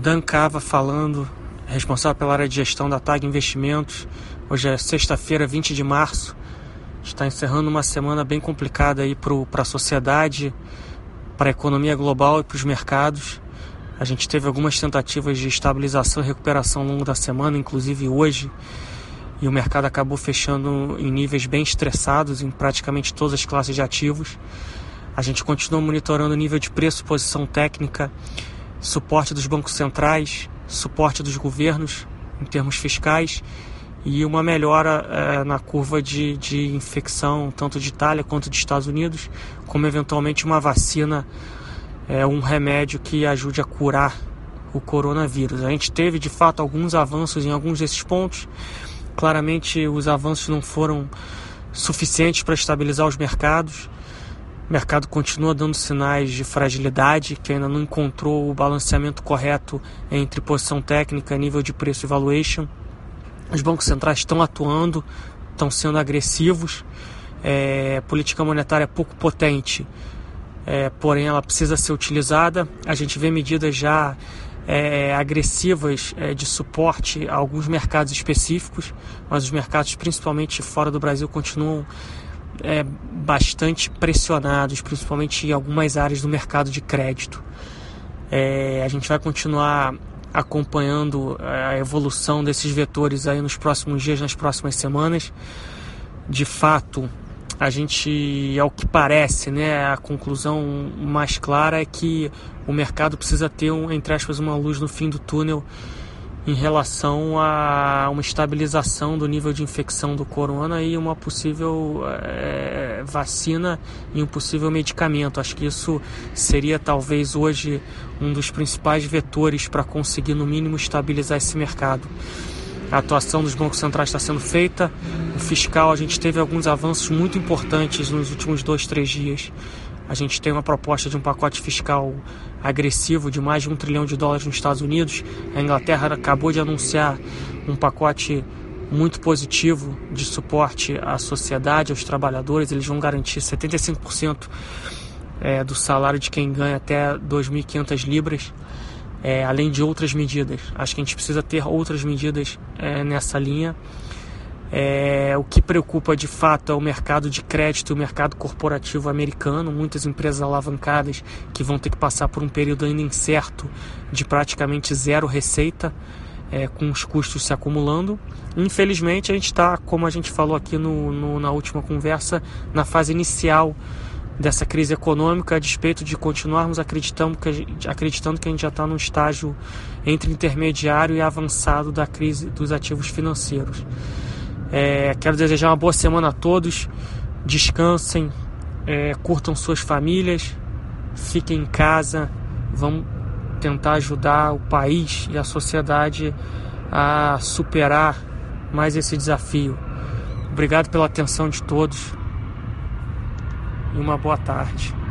Dan Cava falando, responsável pela área de gestão da TAG Investimentos. Hoje é sexta-feira, 20 de março. Está encerrando uma semana bem complicada aí para a sociedade, para a economia global e para os mercados. A gente teve algumas tentativas de estabilização e recuperação ao longo da semana, inclusive hoje, e o mercado acabou fechando em níveis bem estressados em praticamente todas as classes de ativos. A gente continua monitorando o nível de preço, posição técnica suporte dos bancos centrais, suporte dos governos em termos fiscais e uma melhora é, na curva de, de infecção tanto de Itália quanto de Estados Unidos, como eventualmente uma vacina, é, um remédio que ajude a curar o coronavírus. A gente teve de fato alguns avanços em alguns desses pontos. Claramente os avanços não foram suficientes para estabilizar os mercados. O mercado continua dando sinais de fragilidade, que ainda não encontrou o balanceamento correto entre posição técnica, nível de preço e valuation. Os bancos centrais estão atuando, estão sendo agressivos. É, política monetária é pouco potente, é, porém ela precisa ser utilizada. A gente vê medidas já é, agressivas é, de suporte a alguns mercados específicos, mas os mercados, principalmente fora do Brasil, continuam é, bastante pressionados, principalmente em algumas áreas do mercado de crédito. É, a gente vai continuar acompanhando é, a evolução desses vetores aí nos próximos dias, nas próximas semanas. De fato, a gente, ao que parece, né, a conclusão mais clara é que o mercado precisa ter, um, entre aspas, uma luz no fim do túnel em relação a uma estabilização do nível de infecção do corona e uma possível é, vacina e um possível medicamento. Acho que isso seria talvez hoje um dos principais vetores para conseguir, no mínimo, estabilizar esse mercado. A atuação dos bancos centrais está sendo feita. O fiscal, a gente teve alguns avanços muito importantes nos últimos dois, três dias. A gente tem uma proposta de um pacote fiscal agressivo de mais de um trilhão de dólares nos Estados Unidos. A Inglaterra acabou de anunciar um pacote muito positivo de suporte à sociedade, aos trabalhadores. Eles vão garantir 75% é, do salário de quem ganha até 2.500 libras, é, além de outras medidas. Acho que a gente precisa ter outras medidas é, nessa linha. É, o que preocupa de fato é o mercado de crédito, o mercado corporativo americano, muitas empresas alavancadas que vão ter que passar por um período ainda incerto de praticamente zero receita, é, com os custos se acumulando. Infelizmente, a gente está, como a gente falou aqui no, no, na última conversa, na fase inicial dessa crise econômica, a despeito de continuarmos acreditando que a gente, acreditando que a gente já está num estágio entre intermediário e avançado da crise dos ativos financeiros. É, quero desejar uma boa semana a todos. Descansem, é, curtam suas famílias, fiquem em casa. Vamos tentar ajudar o país e a sociedade a superar mais esse desafio. Obrigado pela atenção de todos e uma boa tarde.